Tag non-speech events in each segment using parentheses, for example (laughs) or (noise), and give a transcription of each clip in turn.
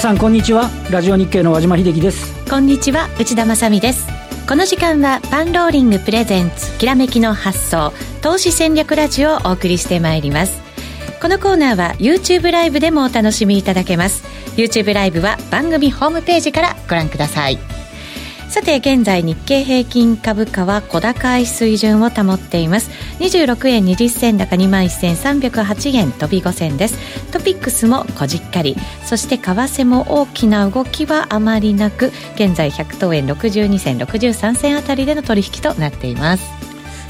皆さんこんにちは。ラジオ日経の和島秀樹です。こんにちは。内田まさです。この時間はパンローリングプレゼンツきらめきの発想投資戦略ラジオをお送りしてまいります。このコーナーは YouTube ライブでもお楽しみいただけます。YouTube ライブは番組ホームページからご覧ください。さて現在日経平均株価は小高い水準を保っています。26円20銭高2万1308円飛び5銭です。トピックスもこじっかり。そして為替も大きな動きはあまりなく現在100等円62銭63銭あたりでの取引となっています。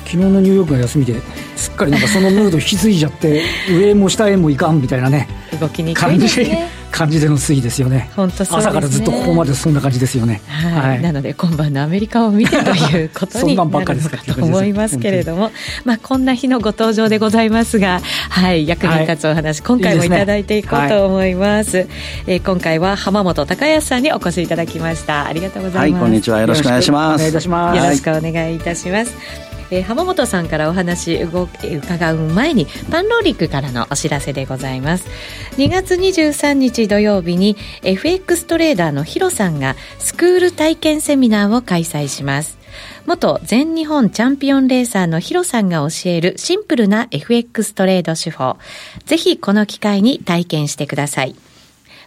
昨日のニューヨークが休みですっかりなんかそのムード引き継いじゃって上も下へもいかんみたいなね。動きにくいですね感じでの推移ですよね。本当、ね、朝からずっとここまでそんな感じですよね、はい、はい、なので今晩のアメリカを見てということになるのかと思いますけれども。まあこんな日のご登場でございますがはい。役に立つお話、はい、今回もいただいていこうと思います。いい、ね、えー、今回は浜本隆康さんにお越しいただきました。ありがとうございます、はい、こんにちは。よろしくお願いします。よろしくお願いいたしますえー、浜本さんからお話伺う前にパンローリックからのお知らせでございます。2月23日土曜日に FX トレーダーのヒロさんがスクール体験セミナーを開催します。元全日本チャンピオンレーサーのヒロさんが教えるシンプルな FX トレード手法。ぜひこの機会に体験してください。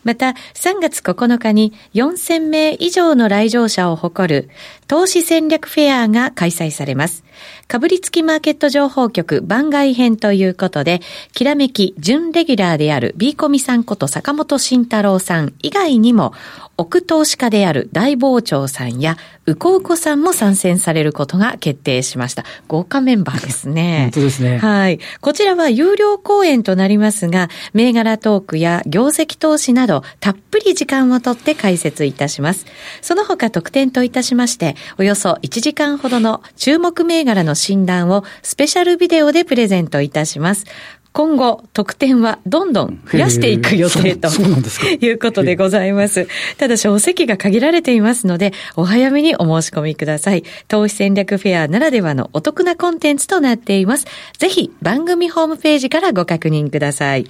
また、3月9日に4000名以上の来場者を誇る投資戦略フェアが開催されます。かぶりつきマーケット情報局番外編ということで、きらめき準レギュラーである B コミさんこと坂本慎太郎さん以外にも、奥投資家である大傍聴さんや、うこうこさんも参戦されることが決定しました。豪華メンバーですね。本当ですね。はい。こちらは有料講演となりますが、銘柄トークや業績投資など、たっぷり時間をとって解説いたします。その他特典といたしまして、およそ1時間ほどの注目銘柄の診断をスペシャルビデオでプレゼントいたします。今後、特典はどんどん増やしていく予定ということでございます。ただし、お席が限られていますので、お早めにお申し込みください。投資戦略フェアならではのお得なコンテンツとなっています。ぜひ、番組ホームページからご確認ください。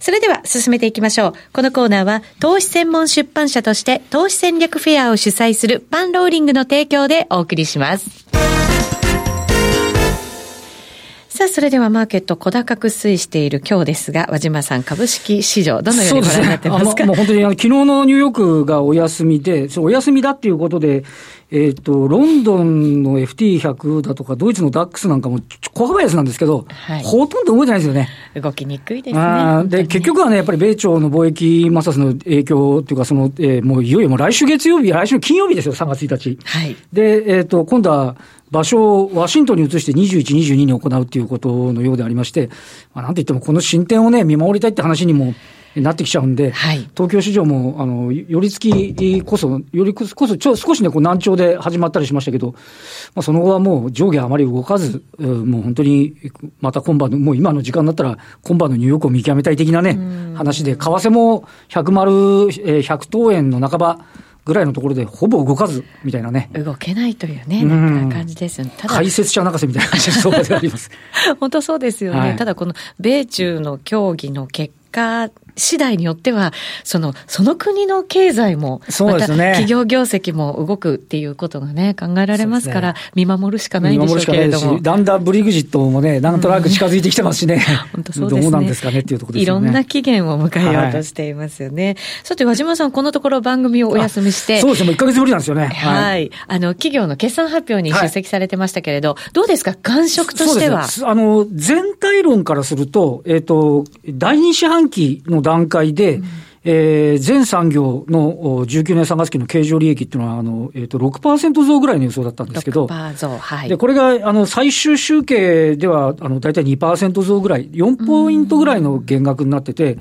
それでは進めていきましょう。このコーナーは投資専門出版社として投資戦略フェアを主催するパンローリングの提供でお送りします。さあ、それではマーケット小高く推移している今日ですが、和島さん、株式市場、どのようにご覧になってますか、ね、もう本当にあの昨日のニューヨークがお休みで、お休みだっていうことで、えっ、ー、と、ロンドンの FT100 だとか、ドイツのダックスなんかも小幅安なんですけど、はい、ほとんど動いてないですよね。動きにくいですね。で、結局はね、やっぱり米朝の貿易摩擦の影響というか、その、えー、もういよいよもう来週月曜日、来週金曜日ですよ、3月1日。はい。で、えっ、ー、と、今度は、場所をワシントンに移して21、22に行うということのようでありまして、まあ、なんといってもこの進展をね、見守りたいって話にもなってきちゃうんで、はい、東京市場も、あの、寄り付きこそ、寄りこそ、ちょ少しね、こう難聴で始まったりしましたけど、まあ、その後はもう上下あまり動かず、もう本当に、また今晩の、もう今の時間だったら、今晩のニューヨークを見極めたい的なね、話で、為替も100丸、100等円の半ば、ぐらいのところでほぼ動かずみたいなね。動けないというね、なんか感じですよね。ただ解説者泣かせみたいな感じで相場であります。(laughs) 本当そうですよね。はい、ただこの米中の協議の結果次第によっては、その、その国の経済も、そうですね。企業業績も動くっていうことがね、考えられますから、見守るしかないんでしょうけれども。だんだんブリグジットもね、なんとなく近づいてきてますしね。本当そうですね。どうなんですかねっていうところですね。いろんな期限を迎えようとしていますよね。はい、さて、和島さん、このところ番組をお休みして。そうですね、もう1ヶ月ぶりなんですよね。はい。はい、あの、企業の決算発表に出席されてましたけれど、はい、どうですか？感触としては。あの、全体論からすると、えっ、ー、と、第二四半期の段階で、えー、全産業の19年3月期の経常利益っていうのは、あの、えっ、ー、と、6%増ぐらいの予想だったんですけど、増、はい。で、これが、あの、最終集計では、あの、大体2%増ぐらい、4ポイントぐらいの減額になってて、はい、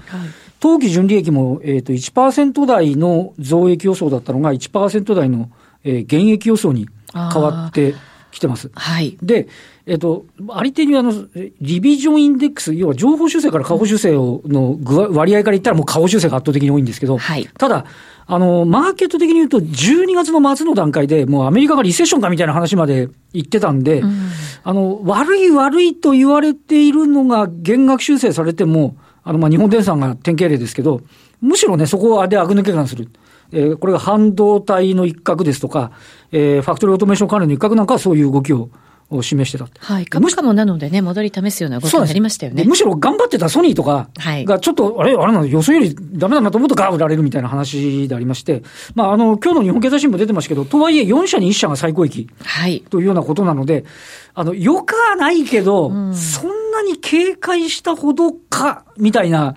当期純利益も、えっ、ー、と、1%台の増益予想だったのが1%台の、えー、減益予想に変わってきてます。はい。で、えっと、ありてにあの、リビジョンインデックス、要は情報修正から下方修正の割合から言ったらもう下方修正が圧倒的に多いんですけど、はい、ただ、あの、マーケット的に言うと、12月の末の段階で、もうアメリカがリセッションかみたいな話まで言ってたんで、うん、あの、悪い悪いと言われているのが減額修正されても、あの、ま、日本電産が典型例ですけど、むしろね、そこでアグ抜け感する。えー、これが半導体の一角ですとか、えー、ファクトリーオートメーション関連の一角なんかはそういう動きをを示してた。はい。株価もなのでね、戻り試すような動きになりましたよね。むしろ頑張ってたソニーとかが、ちょっと、はい、あれ、あれなの、予想よりダメだなと思うとガー売られるみたいな話でありまして、まあ、あの、今日の日本経済新聞出てましたけど、とはいえ4社に1社が最高益。はい。というようなことなので、あの、よくはないけど、うん、そんなに警戒したほどか、みたいな、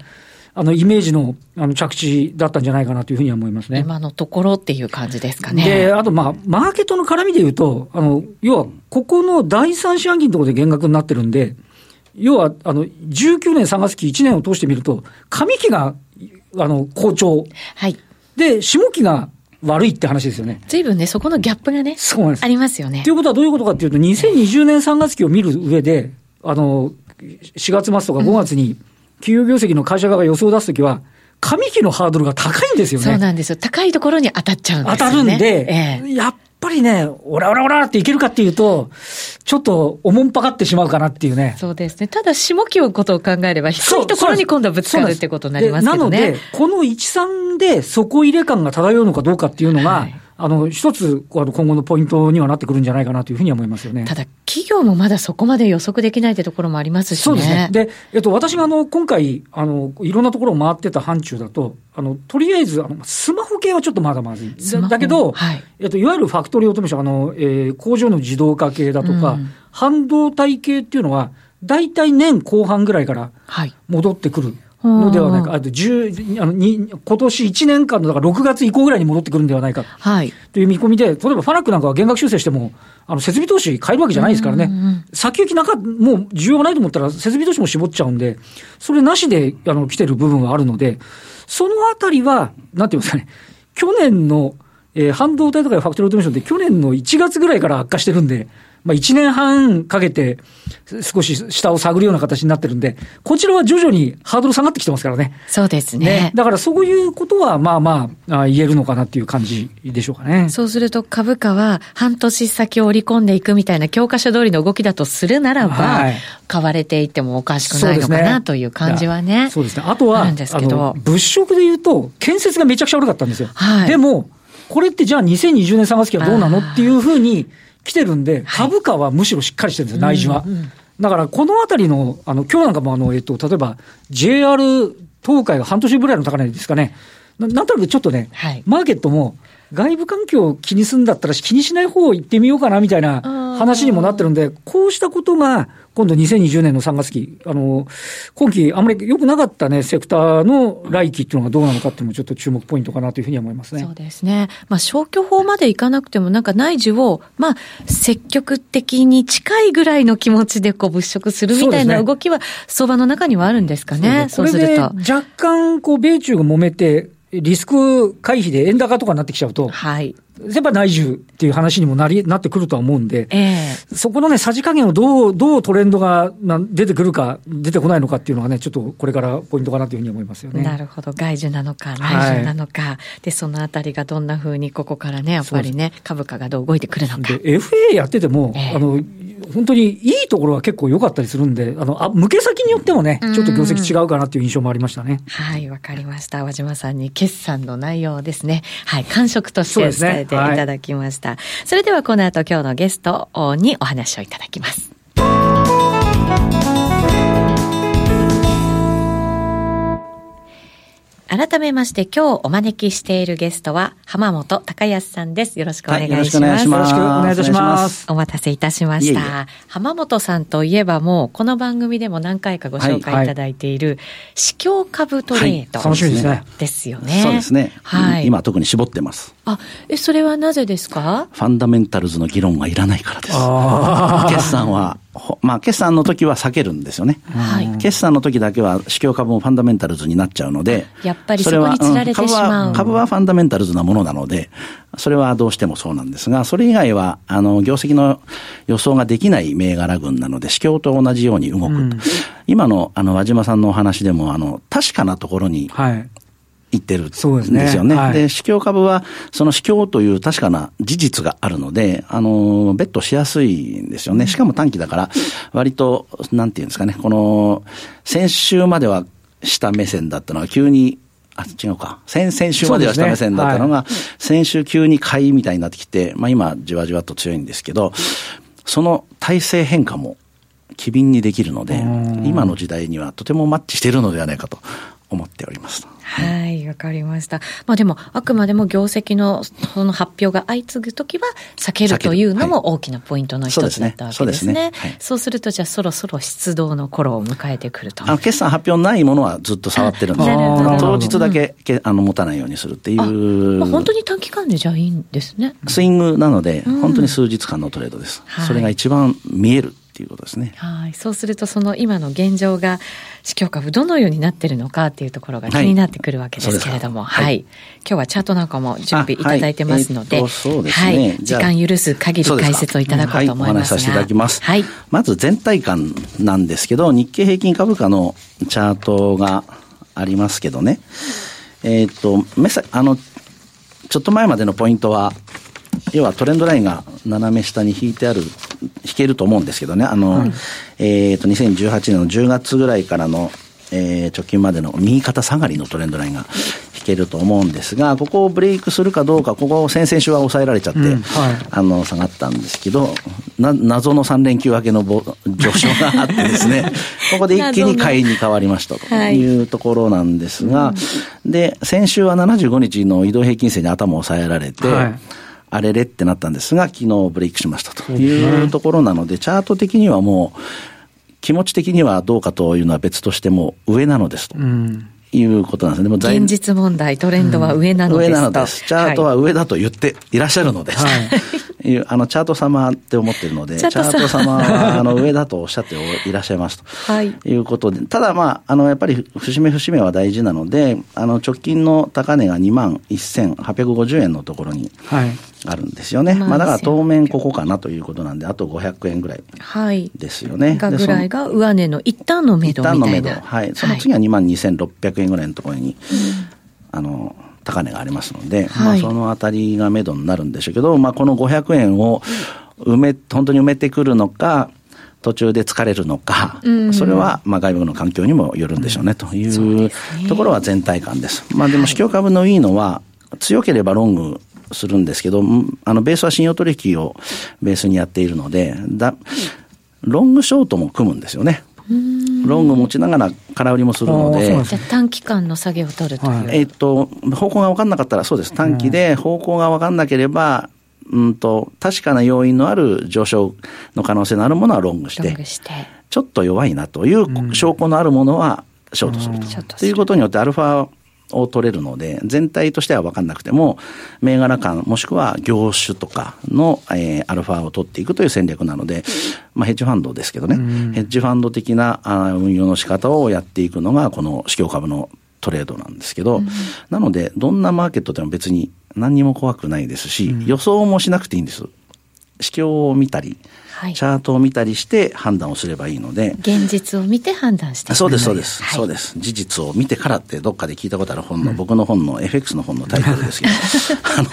あの、イメージの、あの、着地だったんじゃないかなというふうには思いますね。今のところっていう感じですかね。で、あと、まあ、マーケットの絡みで言うと、あの、要は、ここの第三四半期のところで減額になってるんで、要は、あの、19年3月期1年を通してみると、上期が、あの、好調。はい。で、下期が悪いって話ですよね。随分ね、そこのギャップがね、そうなんです。ありますよね。ということはどういうことかっていうと、2020年3月期を見る上で、あの、4月末とか5月に、うん企業業績の会社側が予想を出すときは、上期のハードルが高いんですよね。そうなんですよ。高いところに当たっちゃうんですよね。当たるんで、ええ、やっぱりね、オラオラオラっていけるかっていうと、ちょっとおもんぱかってしまうかなっていうね。そうですね。ただ、下期のことを考えれば、低いところに今度はぶつかるってことになりますけどね。なので、この1、3で底入れ感が漂うのかどうかっていうのが、はいあの、一つ、あの、今後のポイントにはなってくるんじゃないかなというふうに思いますよね。ただ、企業もまだそこまで予測できないってところもありますしね。そうですね。で、えっと、私があの、今回、あの、いろんなところを回ってた範疇だと、あの、とりあえず、あの、スマホ系はちょっとまだまずい。だけど、はい、えっと、いわゆるファクトリーオートメーション、あの、えー、工場の自動化系だとか、うん、半導体系っていうのは、大体年後半ぐらいから戻ってくる。はいのではないか、あと10あのに今年1年間のだから6月以降ぐらいに戻ってくるんではないか。という見込みで、例えばファナックなんかは減額修正しても、あの設備投資変えるわけじゃないですからね、先行きなんか、もう需要がないと思ったら、設備投資も絞っちゃうんで、それなしであの来てる部分があるので、そのあたりは、なんていうんですかね、去年の、えー、半導体とかファクトリーオートメーションって去年の1月ぐらいから悪化してるんで、まあ、1年半かけて少し下を探るような形になってるんで、こちらは徐々にハードル下がってきてますからね。そうですね。ねだからそういうことは、まあまあ、言えるのかなっていう感じでしょうかね。そうすると株価は半年先を織り込んでいくみたいな教科書通りの動きだとするならば、はい、買われていってもおかしくないのかなという感じはね。そうですね。あとは、物色で言うと、建設がめちゃくちゃ悪かったんですよ。はい、でも、これってじゃあ2020年3月期はどうなのっていうふうに、来てるんで、株価はむしろしっかりしてるんですよ、内需は。だからこのあたりの、あの、今日なんかもあの、えっと、例えば JR 東海が半年ぐらいの高値ですかね。ななんとなくちょっとね、はい、マーケットも外部環境を気にするんだったら気にしない方を行ってみようかなみたいな話にもなってるんで、こうしたことが今度2020年の3月期、あの、今期あんまり良くなかったね、セクターの来期っていうのがどうなのかっていうのもちょっと注目ポイントかなというふうに思いますね。そうですね。まあ消去法までいかなくてもなんか内需を、まあ積極的に近いぐらいの気持ちでこう物色するみたいな動きは相場の中にはあるんですかね。そう、ね、すると。若干こう米中が揉めて、リスク回避で円高とかになってきちゃうと、はい。やっぱ内需っていう話にもなり、なってくるとは思うんで、えー、そこのね、さじ加減をどう、どうトレンドが出てくるか、出てこないのかっていうのがね、ちょっとこれからポイントかなというふうに思いますよね。なるほど。外需なのか、内需なのか、はい、で、そのあたりがどんなふうにここからね、やっぱりね、株価がどう動いてくるのか。で、FA やってても、えー、あの、本当にいいところは結構良かったりするんで、あの、あ、向け先によってもね、ちょっと業績違うかなっていう印象もありましたね。はい、わかりました。和島さんに決算の内容ですね。はい、感触として伝えていただきました。そ、ねはい、それではこの後今日のゲストにお話をいただきます。改めまして今日お招きしているゲストは浜本隆康さんです。よろしくお願いします。はい、よろしくお願いいたします。お待たせいたしました。いえいえ浜本さんといえばもうこの番組でも何回かご紹介いただいている市況株トレード、楽しみですね。ですよね。そうですね。はい。今特に絞ってます。あ、え、それはなぜですか？ファンダメンタルズの議論はいらないからです。決算はまあ、決算の時は避けるんですよね。はい、決算の時だけは、市況株もファンダメンタルズになっちゃうので、やっぱりそこにつられてしまう、株はファンダメンタルズなものなので、それはどうしてもそうなんですが、それ以外は、あの、業績の予想ができない銘柄群なので、市況と同じように動く。うん、今の、あの、和島さんのお話でも、あの、確かなところに、はい言ってるんですよね。で、ねはい、市況株は、その市況という確かな事実があるので、あの、ベットしやすいんですよね。しかも短期だから、割と、なんていうんですかね、この、先週までは下目線だったのが急にあ、違うか。先、先週までは下目線だったのが、ねはい、先週急に買いみたいになってきて、まあ今、じわじわと強いんですけど、その体制変化も機敏にできるので、今の時代にはとてもマッチしているのではないかと思っております。はい、わかりました。まあでも、あくまでも業績のその発表が相次ぐときは避けるというのも大きなポイントの一つだったわけですね。そうですね。はい、そうすると、じゃあそろそろ出動の頃を迎えてくると。あの、決算発表ないものはずっと触ってるんで (laughs) す当日だけ、うん、あの持たないようにするっていう。まあ、本当に短期間でじゃあいいんですね。スイングなので、本当に数日間のトレードです。うん、それが一番見えるっていうことですね。はい。そうすると、その今の現状が、市況株どのようになってるのかっていうところが気になってくるわけですけれども、はい。はい、今日はチャートなんかも準備いただいてますので、はい、えーでね、はい。時間許す限り解説をいただこうと思いますが、はい、お話しさせていただきます。はい。まず全体感なんですけど、日経平均株価のチャートがありますけどね、えっ、ー、と、めさ、あの、ちょっと前までのポイントは、要はトレンドラインが斜め下に引いてある、引けると思うんですけどね、あの、はい、えっ、と、2018年の10月ぐらいからの、えー、直近までの右肩下がりのトレンドラインが引けると思うんですが、ここをブレイクするかどうか、ここ先々週は抑えられちゃって、うんはい、あの、下がったんですけど、な、謎の3連休明けの上昇があってですね、(laughs) ここで一気に買いに変わりましたとい。うところなんですが、はい、で、先週は75日の移動平均線に頭を抑えられて、はいあれれってなったんですが、昨日ブレイクしましたというところなので、チャート的にはもう、気持ち的にはどうかというのは別としても上なのですと。いうことなんですね。も現実問題、トレンドは上なのです、うん、上なのです。チャートは上だと言っていらっしゃるのです。はい、(laughs) いうあの、チャート様って思ってるので、チャート様は、あの、上だとおっしゃっていらっしゃいますと。はい。いうことで、ただまあ、あの、やっぱり、節目節目は大事なので、あの、直近の高値が2万1850円のところに、はい。あるんですよね。まあだから当面ここかなということなんで、あと500円ぐらいですよね。はい、がぐらいが上値の一旦の目処みたいな。一旦の目処。はい。その次は2万2600円ぐらいのところに、あの、高値がありますので、はい、まあそのあたりが目処になるんでしょうけど、まあこの500円を埋め、本当に埋めてくるのか、途中で疲れるのか、それはまあ外部の環境にもよるんでしょうねというところは全体感です。まあでも、市況株のいいのは、強ければロングするんですけど、あの、ベースは信用取引をベースにやっているので、だ、ロングショートも組むんですよね。ロング持ちながら空売りもするので。じゃ短期間の下げを取るという。はい、えっと、方向が分かんなかったらそうです。短期で方向が分かんなければ、うんと、確かな要因のある上昇の可能性のあるものはロングして、してちょっと弱いなという証拠のあるものはショートすると。ということによってアルファを取れるので、全体としては分かんなくても、銘柄間、もしくは業種とかの、えー、アルファを取っていくという戦略なので、まあ、ヘッジファンドですけどね、ヘッジファンド的なあ運用の仕方をやっていくのが、この市況株のトレードなんですけど、なので、どんなマーケットでも別に何にも怖くないですし、予想もしなくていいんです。市況を見たり、はい、チャートを見たりして判断をすればいいので。現実を見て判断してそうです、そうです、はい、そうです。事実を見てからってどっかで聞いたことある本の、うん、僕の本の FX の本のタイトルですけど。(laughs) あの、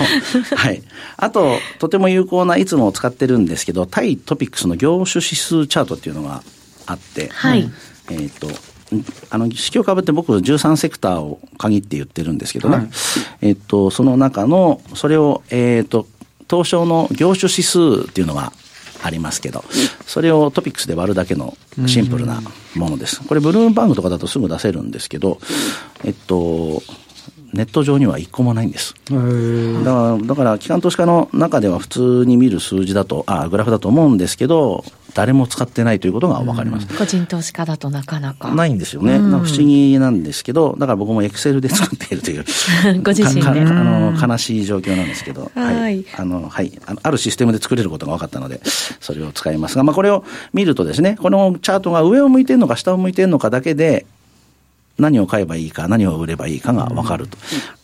はい。あと、とても有効ないつも使ってるんですけど、対トピックスの業種指数チャートっていうのがあって、はい。えっ、ー、と、あの、市況株って僕13セクターを限って言ってるんですけどね。はい、えっと、その中の、それを、えっ、ー、と、東証の業種指数っていうのがありますけど、それをトピックスで割るだけのシンプルなものです。これ、ブルームバーグとかだとすぐ出せるんですけど、えっと、ネット上には一個もないんです。だから、だから、機関投資家の中では普通に見る数字だと、あグラフだと思うんですけど、誰も使ってないということが分かります。個人投資家だとなかなか。ないんですよね。不思議なんですけど、だから僕もエクセルで作っているという。(laughs) ご自身で。あの、悲しい状況なんですけど、はい。あの、はい。あるシステムで作れることが分かったので、それを使いますが、まあこれを見るとですね、このチャートが上を向いてるのか下を向いてるのかだけで、何を買えばいいか、何を売ればいいかが分かると。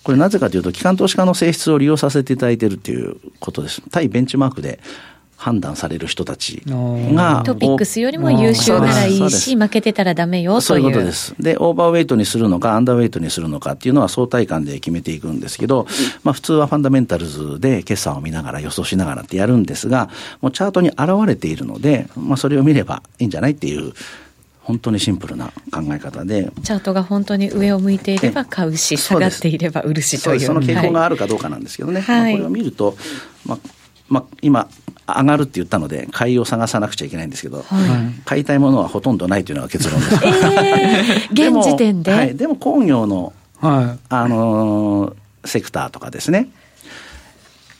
これなぜかというと、機関投資家の性質を利用させていただいているということです。対ベンチマークで判断される人たちが。トピックスよりも優秀ならいいし、負けてたらダメよという。そういうことです。で、オーバーウェイトにするのか、アンダーウェイトにするのかっていうのは相対感で決めていくんですけど、まあ普通はファンダメンタルズで決算を見ながら予想しながらってやるんですが、もうチャートに現れているので、まあそれを見ればいいんじゃないっていう本当にシンプルな考え方で。チャートが本当に上を向いていれば買うし下がっていれば売るしという。その傾向があるかどうかなんですけどね、はい、まあ、これを見ると、まあまあ、今上がるって言ったので買いを探さなくちゃいけないんですけど、はい、買いたいものはほとんどないというのが結論です、えー、現時点で？はい、でも工業の、はい、あのー、セクターとかですね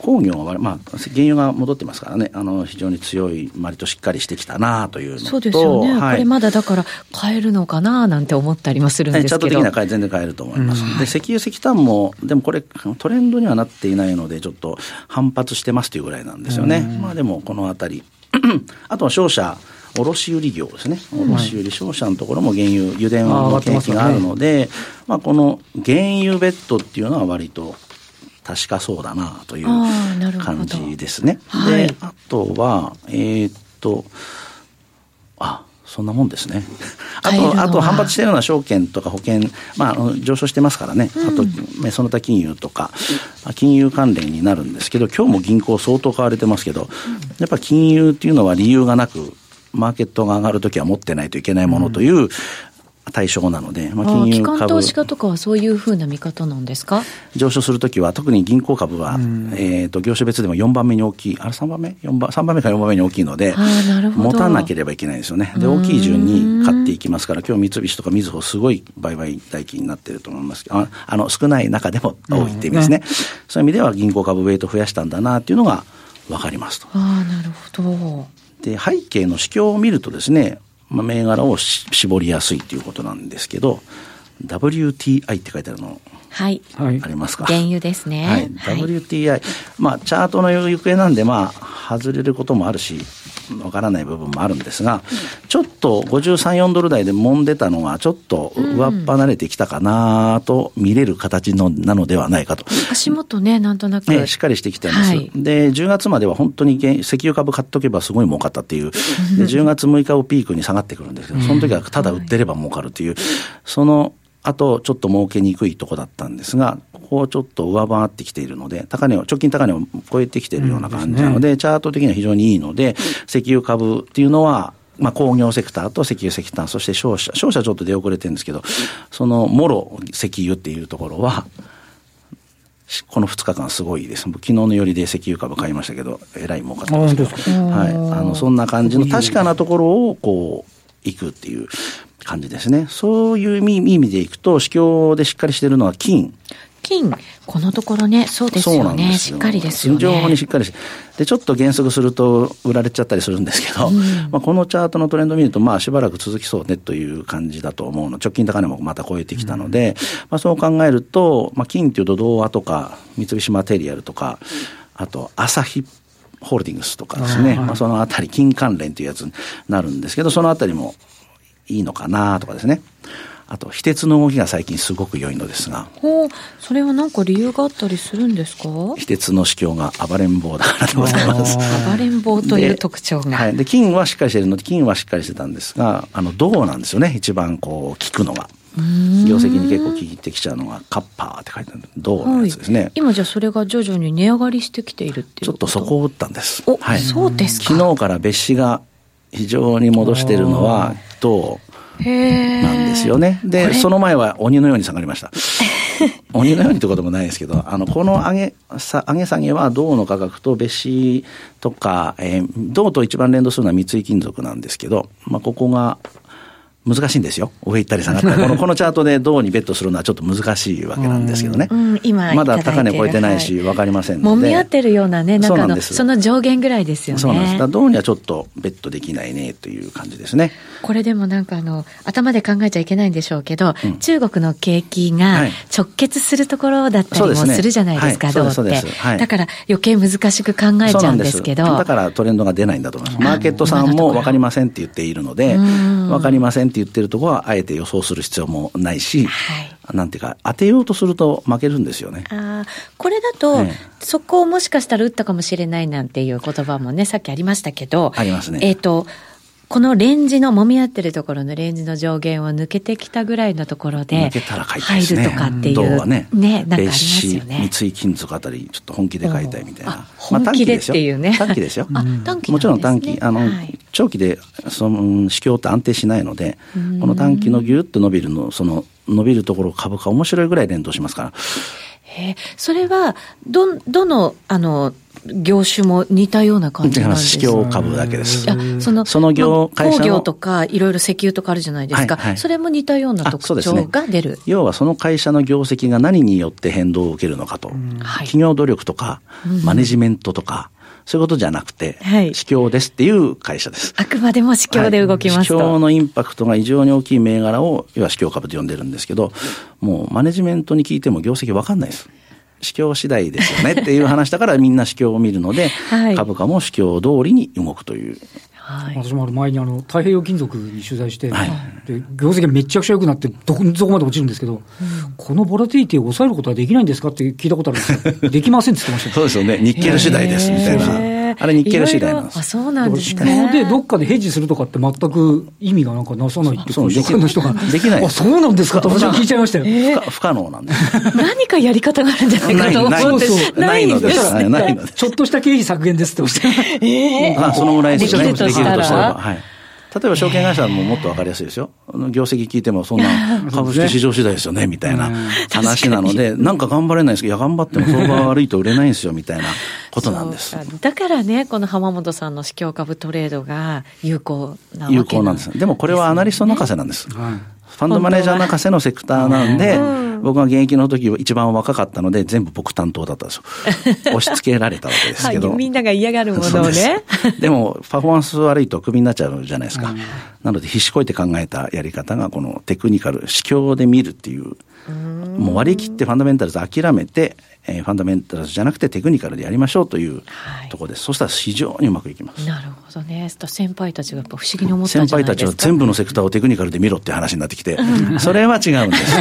工業は、まあ、原油が戻ってますからね、あの非常に強い、割としっかりしてきたなというのとそうですよね、はい、これまだだから、買えるのかななんて思ったりもするんですけど、チャート的には全然買えると思います、で石油、石炭も、でもこれ、トレンドにはなっていないので、ちょっと反発してますというぐらいなんですよね、まあ、でもこのあたり、(clears throat) あとは商社、卸売業ですね、卸売商社のところも原油、油田の景気があるので、まあ、この原油ベッドっていうのは割と確かそうだなという感じですね。で、あとは、えー、っと、あ、そんなもんですね。あと、あと反発しているような証券とか保険、まあ、上昇してますからね。あと、その他金融とか、金融関連になるんですけど、今日も銀行相当買われてますけど、やっぱ金融っていうのは理由がなく、マーケットが上がるときは持ってないといけないものという、対象なので、まあ、金融株。機関投資家とかはそういうふうな見方なんですか？上昇するときは、特に銀行株は、うん、えっ、ー、と、業種別でも4番目に大きい、あれ3番目 ?4 番、3番目か4番目に大きいので、持たなければいけないですよね。で、大きい順に買っていきますから、今日三菱とかみずほすごい売買代金になってると思いますけど、ああの、少ない中でも多いって意味ですね。うん、そういう意味では銀行株ウェイト増やしたんだなっていうのがわかりますと。ああ、なるほど。で、背景の指標を見るとですね、まあ、銘柄を絞りやすいということなんですけど、WTI って書いてあるの、はい、ありますか。原油ですね。はい。WTI、まあ、チャートの行方なんで、まあ、外れることもあるし、わからない部分もあるんですが、ちょっと53、4ドル台で揉んでたのが、ちょっと上っ離れてきたかなと見れる形のなのではないかと。足元ね、なんとなく。ね、しっかりしてきてます。はい、で、10月までは本当に石油株買っとけばすごい儲かったっていう、で10月6日をピークに下がってくるんですけど、その時はただ売ってれば儲かるっていう、そのあと、ちょっと儲けにくいとこだったんですが、ここをちょっと上回ってきているので、高値を、直近高値を超えてきているような感じなので、うんでね、チャート的には非常にいいので、石油株っていうのは、まあ、工業セクターと石油石炭、そして商社、商社ちょっと出遅れてるんですけど、そのもろ石油っていうところは、この2日間すごいです。昨日のよりで石油株買いましたけど、えらい儲かったんですけど、はい。あの、そんな感じの確かなところを、こう、行くっていう感じですね。そういう意味でいくと、市況でしっかりしてるのは金。金、このところね、そうですよね。よしっかりですよね。非常にしっかりして。で、ちょっと減速すると売られちゃったりするんですけど、うん、まあこのチャートのトレンド見ると、まあしばらく続きそうねという感じだと思うの。直近高値もまた超えてきたので、うん、まあそう考えると、まあ金っていうと童話とか、三菱マテリアルとか、あと、朝日ホールディングスとかですね、まあ、そのあたり、金関連というやつになるんですけど、そのあたりもいいのかなとかですね。あと、非鉄の動きが最近すごく良いのですが。ほう、それは何か理由があったりするんですか？非鉄の市況が暴れん坊だからでございます。暴れん坊という特徴が。はい。で、金はしっかりしてるので、金はしっかりしてたんですが、あの、銅なんですよね。一番こう、効くのが。業績に結構効いてきちゃうのが、カッパーって書いてある銅のやつですね、はい、今じゃあそれが徐々に値上がりしてきているっていうちょっとそこを打ったんです。はい、そうですか。昨日から別紙が非常に戻しているのは、銅なんですよね。で、その前は鬼のように下がりました。(laughs) 鬼のようにってこともないですけど、あの、この上げ、さ上げ下げは銅の価格と別紙とか、えー、銅と一番連動するのは三井金属なんですけど、まあ、ここが、難しいんですよ。上行ったり下がったり。この、(laughs) このチャートで銅にベットするのはちょっと難しいわけなんですけどね。うん、今まだ高値超えてないし、わかりませんので。もみ合ってるようなね、中の、その上限ぐらいですよね。そうなんです。だ銅にはちょっとベットできないね、という感じですね。これでもなんかあの、頭で考えちゃいけないんでしょうけど、うん、中国の景気が直結するところだったりもするじゃないですか、銅、って。はい、だから余計難しく考えちゃうんですけど。だからトレンドが出ないんだと思います。マーケットさんもわかりませんって言っているので、わかりませんって言ってるところはあえて予想する必要もないし、はい、なんていうか、当てようとすると負けるんですよね。あこれだと、そこをもしかしたら打ったかもしれないなんていう言葉もね、さっきありましたけど、ありますね。えっ、ー、と、このレンジの、揉み合ってるところのレンジの上限を抜けてきたぐらいのところで、入るとかっていう。はね、ね、なんかありますよね。三井金属あたり、ちょっと本気で買いたいみたいな。本気でっていうね。短期ですよ。あ、短期 (laughs) もちろん短期。あの、長期で、その、市況って安定しないので、この短期のギュッと伸びるの、その、伸びるところ株価面白いぐらい連動しますから。えそれは、ど、どの、あの、業種も似たような感じなんです株だけです。その、その業、工業とか、いろいろ石油とかあるじゃないですか。はいはい、それも似たような特徴が出る、ね、要はその会社の業績が何によって変動を受けるのかと。企業努力とか、マネジメントとか、そういうことじゃなくて、はい、市況ですっていう会社です。あくまでも市況で動きますと、はい、市況のインパクトが異常に大きい銘柄を、要は市況株と呼んでるんですけど、もうマネジメントに聞いても業績わかんないです。市況次第ですよねっていう話だからみんな市況を見るので、はい、株価も市況通りに動くという。はい、私もあの前にあの太平洋金属に取材して、はい、で業績がめちゃくちゃ良くなってどこ、どこまで落ちるんですけど、うん、このボラティティを抑えることはできないんですかって聞いたことあるんですよ。(laughs) できませんって言ってました。そうですよね。日経の次第ですみたいな。あれ日経の次第なんです。あ、そうなんですね。でどっかでヘッジするとかって全く意味がなんかなさないってそう、できの人が。できない。あ、そうなんですか？と私は聞いちゃいましたよ。えー、不可能なんです。何かやり方があるんじゃないかと思って。ないのです。ないのです。ちょっとした経費削減ですっておっしゃる。ええー。あ、そのぐらいですね。できるとしたら。はい。例えば証券会社ももっと分かりやすいですよ。業績聞いてもそんな株式市場次第ですよね、みたいな話なので、なんか頑張れないですけど、いや、頑張っても相場悪いと売れないんですよ、みたいなことなんです。だからね、この浜本さんの市況株トレードが有効なわけ有効なんです。でもこれはアナリスト任せなんです。はいファンドマネージャー泣かせのセクターなんで、僕が現役の時一番若かったので、全部僕担当だったんですよ。(laughs) 押し付けられたわけですけど。はい、みんなが嫌がるものをね。でも、パフォーマンス悪いとクビになっちゃうじゃないですか。なので、必死こいて考えたやり方が、このテクニカル、市況で見るっていう、もう割り切ってファンダメンタルズ諦めて、えー、ファンダメンタルズじゃなくてテクニカルでやりましょうというところです。はい、そしたら非常にうまくいきます。なるほどね。先輩たちがやっぱ不思議に思ったんじゃないですか。先輩たちは全部のセクターをテクニカルで見ろって話になってきて、それは違うんです。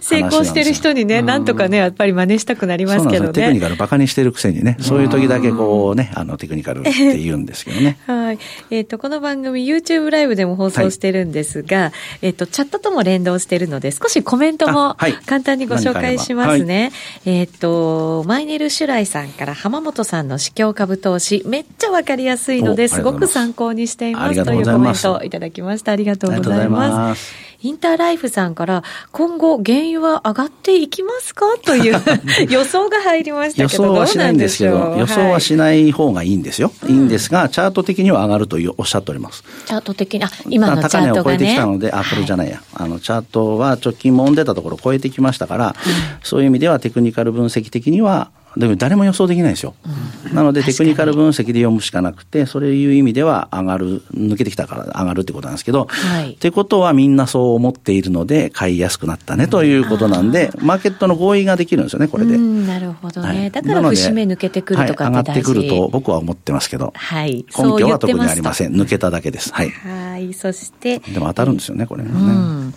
(laughs) 成功してる人にね、なんとかね、やっぱり真似したくなりますけどね。テクニカルバカにしてるくせにね、そういう時だけこうね、あのテクニカルって言うんですけどね。(laughs) はい。えっ、ー、と、この番組 YouTube ライブでも放送してるんですが、はい、えっ、と、チャットとも連動してるので、少しコメントも簡単にご紹介しますね。はい、えっ、と、マイネル・シュライさんから浜本さんの市況株投資、めっちゃわかりやすいので、すごく参考にしていますというコメントをいただきました。ありがとうございます。インターライフさんから、今後、原油は上がっていきますか？という (laughs) 予想が入りましたけど、予想はしないんですけど、予想はしない方がいいんですよ。い、いんですが、チャート的には上がるとおっしゃっております。チャート的に、あ、今のチャートが、ね、高値を超えてきたので、あ、これじゃないや。あの、チャートは直近もんでたところを超えてきましたから、そういう意味ではテクニカル分析的には、でも誰も予想できないですよ。うん、なのでテクニカル分析で読むしかなくて、そういう意味では上がる、抜けてきたから上がるってことなんですけど、はい、ってことはみんなそう思っているので、買いやすくなったねということなんで、マーケットの合意ができるんですよね、これで。なるほどね。はい、だから節目抜けてくるとかって大事、はい、上がってくると僕は思ってますけど、はい、根拠は特にありません。抜けただけです。はい。はい、そして。でも当たるんですよね、これもね。うん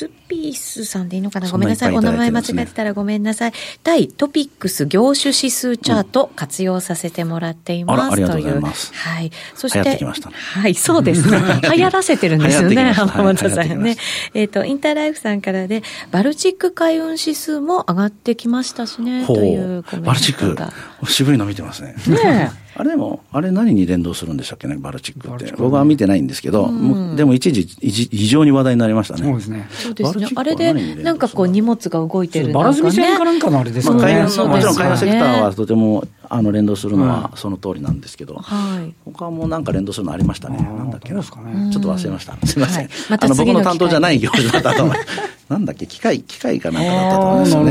スピースさんでいいのかな？ごめんなさい。お名前間違えてたらごめんなさい。対トピックス業種指数チャート活用させてもらっています。ありがとうございます。はい。そして、ね、はい、そうですね。(laughs) 流行らせてるんですよね、浜本さんね。えっ、と、インターライフさんからで、バルチック海運指数も上がってきましたしね、というコメントバルチック、渋いの見てますね。ね (laughs) あれでも、あれ何に連動するんでしたっけね、バルチックって。僕は見てないんですけど、うん、でも一時、非常に話題になりましたね。そうですね。そうですね。あれで、なんかこう荷物が動いてる、ね、バラ積み線かなんかのあれですかね。まあ、もちろん海運セクターはとてもあの連動するのはその通りなんですけど、はい、他もなんか連動するのありましたね。なんだっけな。ちょっと忘れました。すみません。ま、あの僕の担当じゃない業種だったと思います。(laughs) なんだっけ、機械、機械かなんかだったと思うんですよ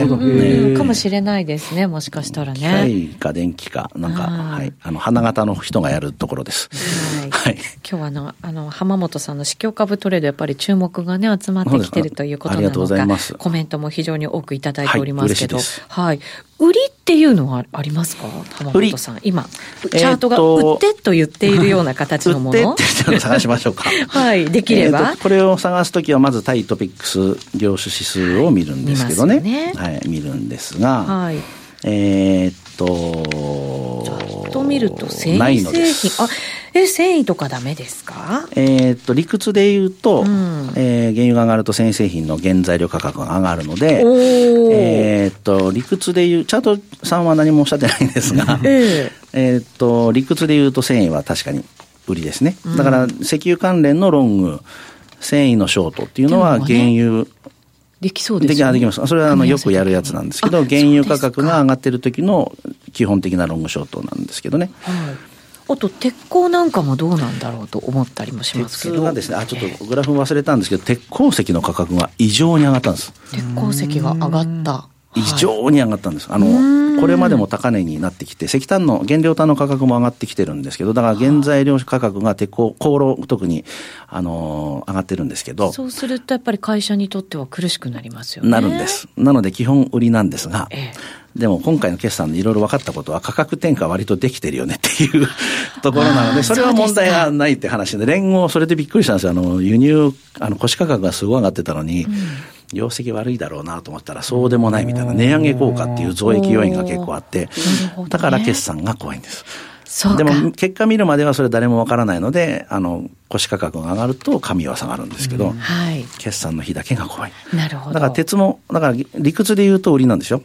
ね。かもしれないですね、もしかしたらね。機械か電気か、なんか、はい。あの、花形の人がやるところです。はい。今日はあの、あの、浜本さんの市況株トレード、やっぱり注目がね、集まってきてるということなのか、コメントも非常に多くいただいておりますけど、はい。売りっていうのはありますか？浜本さん。今、チャートが売ってと言っているような形のもの。(laughs) 売ってっていう探しましょうか。(laughs) はい、できれば。これを探すときは、まず対トピックス業種指数を見るんですけどね。はい、ねはい、見るんですが、はい、えー、っと、ちょっと見ると繊維製品。あ、え、繊維とかダメですか？えっと、理屈で言うと、うん、えー、原油が上がると繊維製品の原材料価格が上がるので、えっと、理屈で言う、チャートさんは何もおっしゃってないんですが、(laughs) えー、っと、理屈で言うと繊維は確かに売りですね。だから、石油関連のロング、繊維のショートっていうのは原油、できそうですね。できます。それはあのよくやるやつなんですけど、原油価格が上がってる時の基本的なロングショートなんですけどね。はいあと鉄鋼なんかもどうなんだろうと思ったりもしますけど。がですね、あ、ちょっとグラフ忘れたんですけど、鉄鉱石の価格が異常に上がったんです。鉄鉱石が上がった。異常に上がったんです。あの、これまでも高値になってきて、石炭の、原料炭の価格も上がってきてるんですけど、だから原材料価格が鉄鋼、航路特に、あの上がってるんですけど。そうするとやっぱり会社にとっては苦しくなりますよね。なるんです。なので基本売りなんですが、ええでも今回の決算でいろいろ分かったことは価格転嫁割とできてるよねっていう (laughs) ところなので、それは問題がないって話で、連合、それでびっくりしたんですよ。あの、輸入、あの、腰価格がすごい上がってたのに、うん業績悪いだろうなと思ったらそうでもないみたいな値上げ効果っていう増益要因が結構あって、だから決算が怖いんです。でも結果見るまではそれ誰もわからないので、あの、腰価格が上がると紙は下がるんですけど、うんはい、決算の日だけが怖い。なるほど。だから鉄も、だから理屈で言うと売りなんですよ。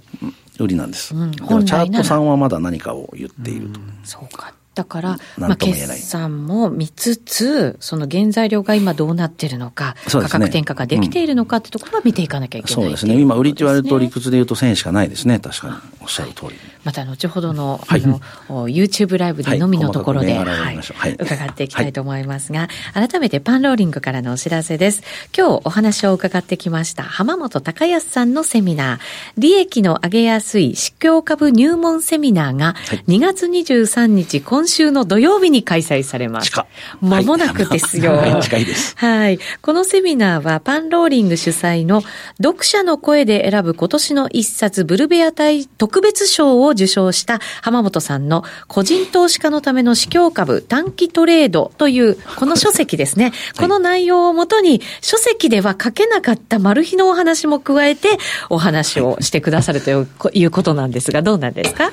売りなんです。うん、チャートさんはまだ何かを言っていると。そうか。だから、まあ、決算も見つつ、その原材料が今どうなってるのか、ね、価格転嫁ができているのかってところは見ていかなきゃいけない、そうですね。今、売りって言われると理屈で言うと1000円しかないですね。確かに。おっしゃる通り。また後ほどの、はい、あの、YouTube ライブでのみのところで、はい、はい、伺っていきたいと思いますが、改めてパンローリングからのお知らせです。今日お話を伺ってきました浜本隆康さんのセミナー、利益の上げやすい市況株入門セミナーが2月23日、今週の土曜日に開催されます。まもなくですよ。はい、近いです。はい。このセミナーはパンローリング主催の読者の声で選ぶ今年の一冊ブルベア隊特別賞を受賞した浜本さんの個人投資家のための市況株短期トレードというこの書籍ですね。この内容をもとに書籍では書けなかったマル秘のお話も加えてお話をしてくださるということなんですが、どうなんですか？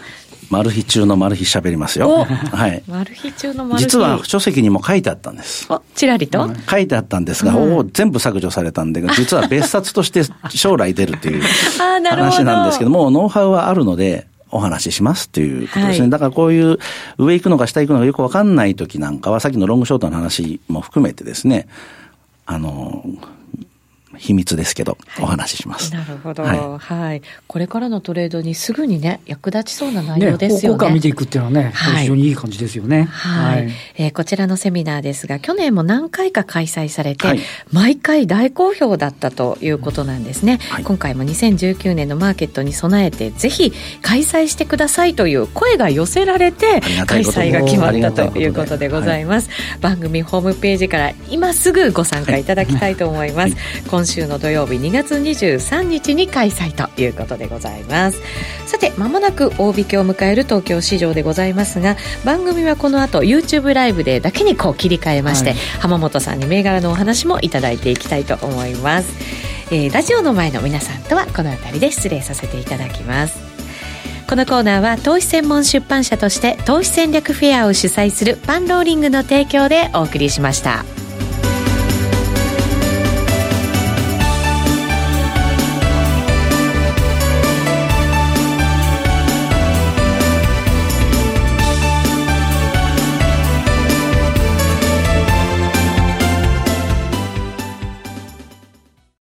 マル秘中のマル秘喋りますよ。はい。マル秘中のマル秘。実は書籍にも書いてあったんです。お、ちらりと、書いてあったんですが、うん、お全部削除されたんで、(laughs) 実は別冊として将来出るという (laughs) 話なんですけども、ノウハウはあるので、お話ししますっていうことですね。はい、だからこういう上行くのか下行くのかよくわかんない時なんかは、さっきのロングショートの話も含めてですね、あの、秘密ですけど、はい、お話しします。なるほど、はい、はい。これからのトレードにすぐにね、役立ちそうな内容ですよね。ね見ていくっていうのはね、はい、非常にいい感じですよね。はい。はい、えー、こちらのセミナーですが、去年も何回か開催されて、毎回大好評だったということなんですね。今回も2019年のマーケットに備えて、ぜひ開催してくださいという声が寄せられて、開催が決まったということでございます。番組ホームページから今すぐご参加いただきたいと思います。今週の土曜日2月23日に開催ということでございます。さてまもなく大引けを迎える東京市場でございますが番組はこの後 YouTube ライブでだけにこう切り替えまして、はい、浜本さんに銘柄のお話もいただいていきたいと思います、えー、ラジオの前の皆さんとはこの辺りで失礼させていただきます。このコーナーは投資専門出版社として投資戦略フェアを主催するパンローリングの提供でお送りしました。